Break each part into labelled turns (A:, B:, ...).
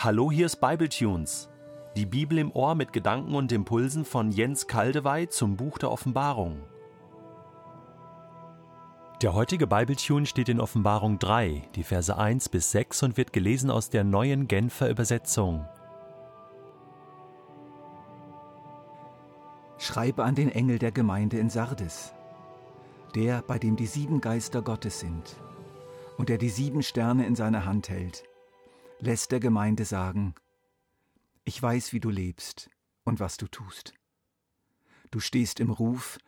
A: Hallo, hier ist Bibletunes. Die Bibel im Ohr mit Gedanken und Impulsen von Jens Kaldewey zum Buch der Offenbarung. Der heutige Bibletune steht in Offenbarung 3, die Verse 1 bis 6 und wird gelesen aus der neuen Genfer Übersetzung.
B: Schreibe an den Engel der Gemeinde in Sardes, der, bei dem die sieben Geister Gottes sind und der die sieben Sterne in seiner Hand hält lässt der Gemeinde sagen, ich weiß, wie du lebst und was du tust. Du stehst im Ruf,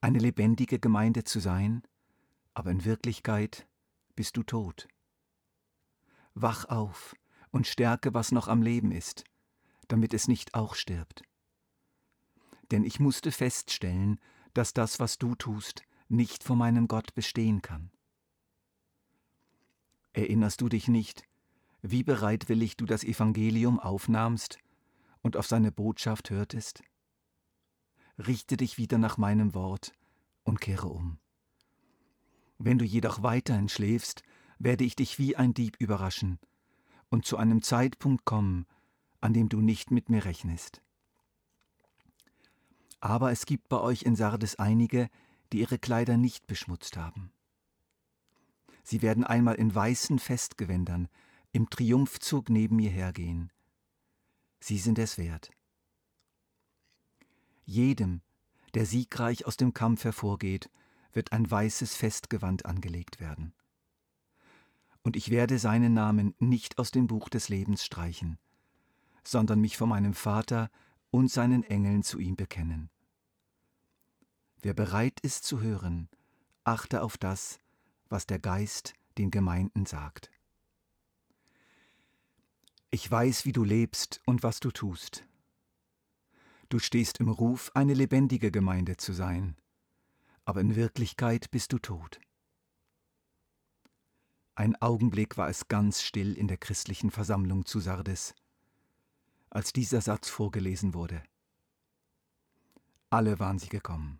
B: eine lebendige Gemeinde zu sein, aber in Wirklichkeit bist du tot. Wach auf und stärke, was noch am Leben ist, damit es nicht auch stirbt. Denn ich musste feststellen, dass das, was du tust, nicht vor meinem Gott bestehen kann. Erinnerst du dich nicht, wie bereitwillig du das Evangelium aufnahmst und auf seine Botschaft hörtest? Richte dich wieder nach meinem Wort und kehre um. Wenn du jedoch weiterhin schläfst, werde ich dich wie ein Dieb überraschen und zu einem Zeitpunkt kommen, an dem du nicht mit mir rechnest. Aber es gibt bei euch in Sardes einige, die ihre Kleider nicht beschmutzt haben. Sie werden einmal in weißen Festgewändern im Triumphzug neben mir hergehen. Sie sind es wert. Jedem, der siegreich aus dem Kampf hervorgeht, wird ein weißes Festgewand angelegt werden. Und ich werde seinen Namen nicht aus dem Buch des Lebens streichen, sondern mich vor meinem Vater und seinen Engeln zu ihm bekennen. Wer bereit ist zu hören, achte auf das, was der Geist den Gemeinden sagt. Ich weiß, wie du lebst und was du tust. Du stehst im Ruf, eine lebendige Gemeinde zu sein, aber in Wirklichkeit bist du tot. Ein Augenblick war es ganz still in der christlichen Versammlung zu Sardes, als dieser Satz vorgelesen wurde. Alle waren sie gekommen.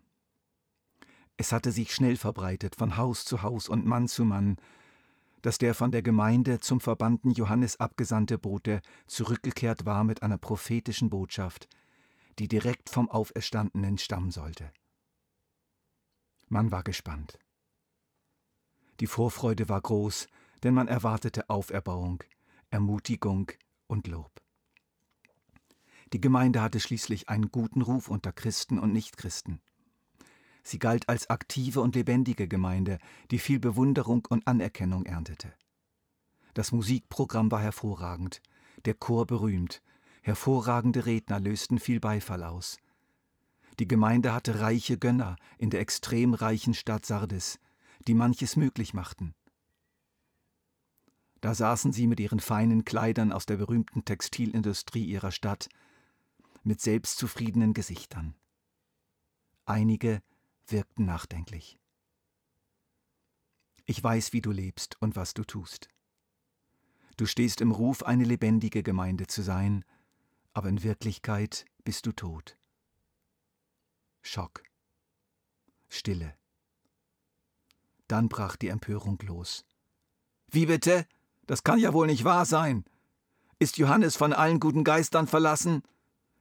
B: Es hatte sich schnell verbreitet, von Haus zu Haus und Mann zu Mann, dass der von der Gemeinde zum Verbannten Johannes abgesandte Bote zurückgekehrt war mit einer prophetischen Botschaft, die direkt vom Auferstandenen stammen sollte. Man war gespannt. Die Vorfreude war groß, denn man erwartete Auferbauung, Ermutigung und Lob. Die Gemeinde hatte schließlich einen guten Ruf unter Christen und Nichtchristen. Sie galt als aktive und lebendige Gemeinde, die viel Bewunderung und Anerkennung erntete. Das Musikprogramm war hervorragend, der Chor berühmt, hervorragende Redner lösten viel Beifall aus. Die Gemeinde hatte reiche Gönner in der extrem reichen Stadt Sardes, die manches möglich machten. Da saßen sie mit ihren feinen Kleidern aus der berühmten Textilindustrie ihrer Stadt, mit selbstzufriedenen Gesichtern. Einige wirkten nachdenklich. Ich weiß, wie du lebst und was du tust. Du stehst im Ruf, eine lebendige Gemeinde zu sein, aber in Wirklichkeit bist du tot. Schock. Stille. Dann brach die Empörung los. Wie bitte? Das kann ja wohl nicht wahr sein. Ist Johannes von allen guten Geistern verlassen?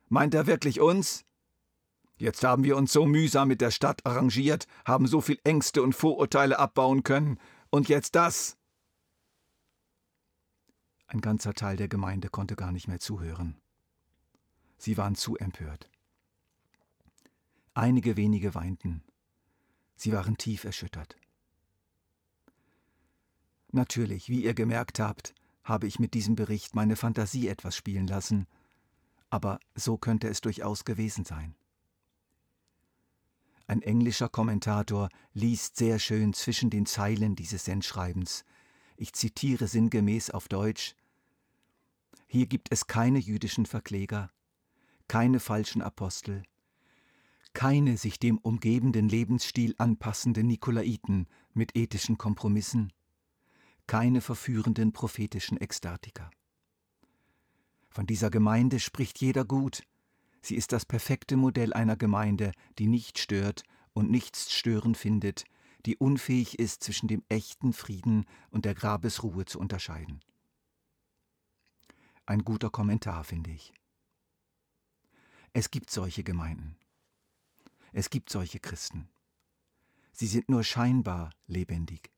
B: Meint er wirklich uns? Jetzt haben wir uns so mühsam mit der Stadt arrangiert, haben so viel Ängste und Vorurteile abbauen können, und jetzt das. Ein ganzer Teil der Gemeinde konnte gar nicht mehr zuhören. Sie waren zu empört. Einige wenige weinten. Sie waren tief erschüttert. Natürlich, wie ihr gemerkt habt, habe ich mit diesem Bericht meine Fantasie etwas spielen lassen, aber so könnte es durchaus gewesen sein. Ein englischer Kommentator liest sehr schön zwischen den Zeilen dieses Sendschreibens. Ich zitiere sinngemäß auf Deutsch Hier gibt es keine jüdischen Verkläger, keine falschen Apostel, keine sich dem umgebenden Lebensstil anpassenden Nikolaiten mit ethischen Kompromissen, keine verführenden prophetischen Ekstatiker. Von dieser Gemeinde spricht jeder gut, Sie ist das perfekte Modell einer Gemeinde, die nicht stört und nichts störend findet, die unfähig ist, zwischen dem echten Frieden und der Grabesruhe zu unterscheiden. Ein guter Kommentar, finde ich. Es gibt solche Gemeinden. Es gibt solche Christen. Sie sind nur scheinbar lebendig.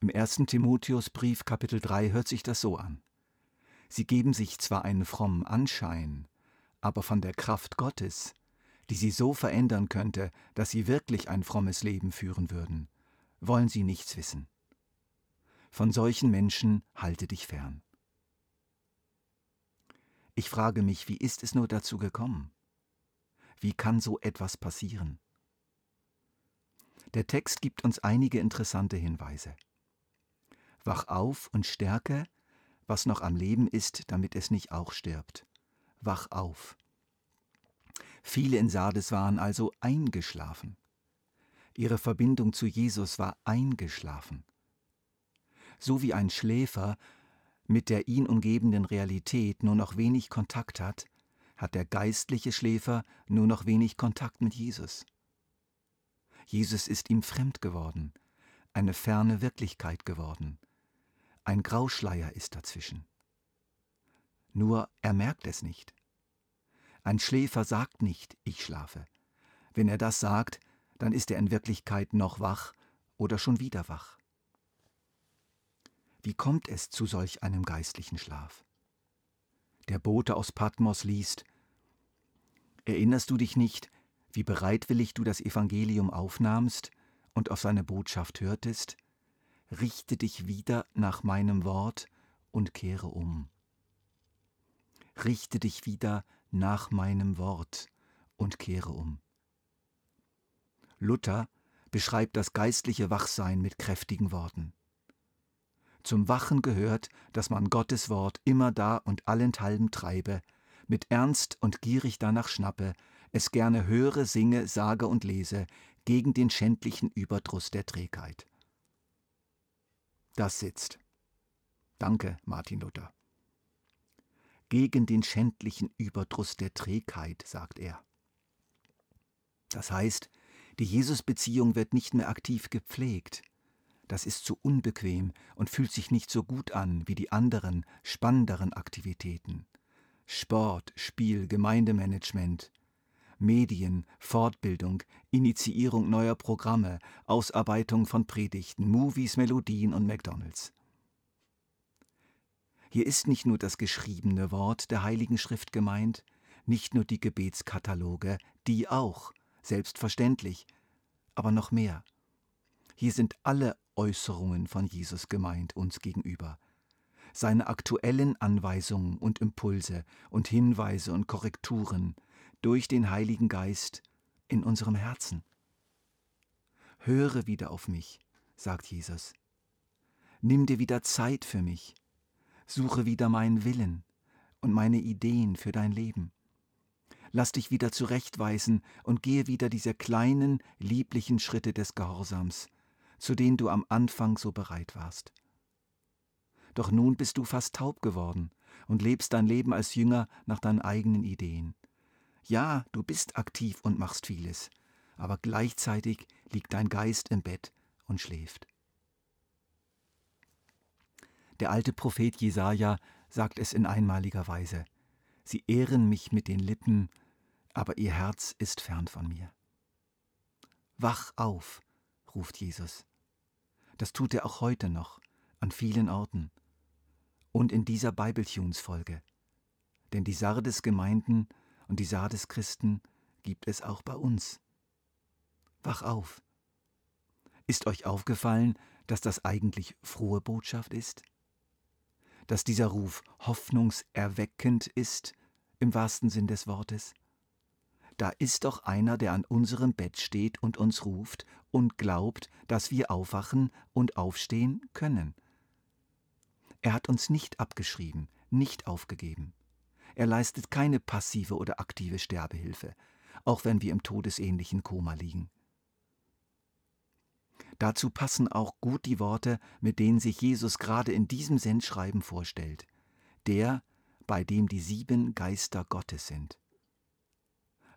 B: Im 1. Timotheusbrief Kapitel 3 hört sich das so an. Sie geben sich zwar einen frommen Anschein, aber von der Kraft Gottes, die sie so verändern könnte, dass sie wirklich ein frommes Leben führen würden, wollen sie nichts wissen. Von solchen Menschen halte dich fern. Ich frage mich, wie ist es nur dazu gekommen? Wie kann so etwas passieren? Der Text gibt uns einige interessante Hinweise. Wach auf und stärke, was noch am Leben ist, damit es nicht auch stirbt. Wach auf. Viele in Sardes waren also eingeschlafen. Ihre Verbindung zu Jesus war eingeschlafen. So wie ein Schläfer mit der ihn umgebenden Realität nur noch wenig Kontakt hat, hat der geistliche Schläfer nur noch wenig Kontakt mit Jesus. Jesus ist ihm fremd geworden, eine ferne Wirklichkeit geworden. Ein Grauschleier ist dazwischen. Nur er merkt es nicht. Ein Schläfer sagt nicht, ich schlafe. Wenn er das sagt, dann ist er in Wirklichkeit noch wach oder schon wieder wach. Wie kommt es zu solch einem geistlichen Schlaf? Der Bote aus Patmos liest Erinnerst du dich nicht, wie bereitwillig du das Evangelium aufnahmst und auf seine Botschaft hörtest? Richte dich wieder nach meinem Wort und kehre um. Richte dich wieder nach meinem Wort und kehre um. Luther beschreibt das geistliche Wachsein mit kräftigen Worten. Zum Wachen gehört, dass man Gottes Wort immer da und allenthalben treibe, mit Ernst und gierig danach schnappe, es gerne höre, singe, sage und lese, gegen den schändlichen Überdruss der Trägheit. Das sitzt. Danke, Martin Luther. Gegen den schändlichen Überdruss der Trägheit, sagt er. Das heißt, die Jesusbeziehung wird nicht mehr aktiv gepflegt, das ist zu unbequem und fühlt sich nicht so gut an wie die anderen, spannenderen Aktivitäten. Sport, Spiel, Gemeindemanagement, Medien, Fortbildung, Initiierung neuer Programme, Ausarbeitung von Predigten, Movies, Melodien und McDonalds. Hier ist nicht nur das geschriebene Wort der Heiligen Schrift gemeint, nicht nur die Gebetskataloge, die auch, selbstverständlich, aber noch mehr. Hier sind alle Äußerungen von Jesus gemeint uns gegenüber. Seine aktuellen Anweisungen und Impulse und Hinweise und Korrekturen durch den Heiligen Geist in unserem Herzen. Höre wieder auf mich, sagt Jesus. Nimm dir wieder Zeit für mich. Suche wieder meinen Willen und meine Ideen für dein Leben. Lass dich wieder zurechtweisen und gehe wieder diese kleinen, lieblichen Schritte des Gehorsams, zu denen du am Anfang so bereit warst. Doch nun bist du fast taub geworden und lebst dein Leben als Jünger nach deinen eigenen Ideen. Ja, du bist aktiv und machst vieles, aber gleichzeitig liegt dein Geist im Bett und schläft. Der alte Prophet Jesaja sagt es in einmaliger Weise: Sie ehren mich mit den Lippen, aber ihr Herz ist fern von mir. Wach auf, ruft Jesus. Das tut er auch heute noch, an vielen Orten. Und in dieser Bibletunes-Folge. Denn die Sardes-Gemeinden und die Sardes-Christen gibt es auch bei uns. Wach auf. Ist euch aufgefallen, dass das eigentlich frohe Botschaft ist? Dass dieser Ruf hoffnungserweckend ist, im wahrsten Sinn des Wortes? da ist doch einer, der an unserem Bett steht und uns ruft und glaubt, dass wir aufwachen und aufstehen können. Er hat uns nicht abgeschrieben, nicht aufgegeben. Er leistet keine passive oder aktive Sterbehilfe, auch wenn wir im todesähnlichen Koma liegen. Dazu passen auch gut die Worte, mit denen sich Jesus gerade in diesem Sendschreiben vorstellt. Der, bei dem die sieben Geister Gottes sind.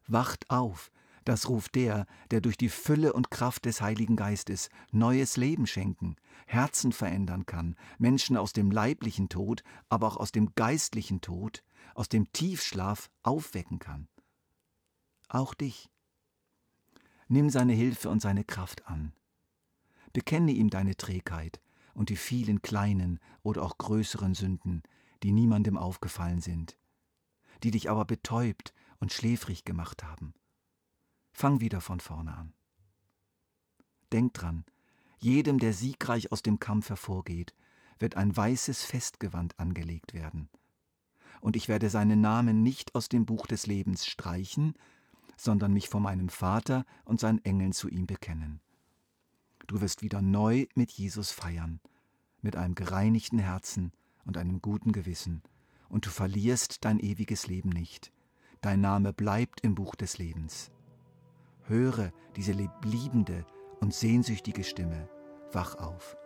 B: Wacht auf, Das ruft der, der durch die Fülle und Kraft des Heiligen Geistes neues Leben schenken, Herzen verändern kann, Menschen aus dem leiblichen Tod, aber auch aus dem geistlichen Tod, aus dem Tiefschlaf aufwecken kann. Auch dich. Nimm seine Hilfe und seine Kraft an. Bekenne ihm deine Trägheit und die vielen kleinen oder auch größeren Sünden, die niemandem aufgefallen sind, die dich aber betäubt und schläfrig gemacht haben. Fang wieder von vorne an. Denk dran, jedem, der siegreich aus dem Kampf hervorgeht, wird ein weißes Festgewand angelegt werden. Und ich werde seinen Namen nicht aus dem Buch des Lebens streichen, sondern mich vor meinem Vater und seinen Engeln zu ihm bekennen. Du wirst wieder neu mit Jesus feiern, mit einem gereinigten Herzen und einem guten Gewissen, und du verlierst dein ewiges Leben nicht. Dein Name bleibt im Buch des Lebens. Höre diese liebende und sehnsüchtige Stimme. Wach auf.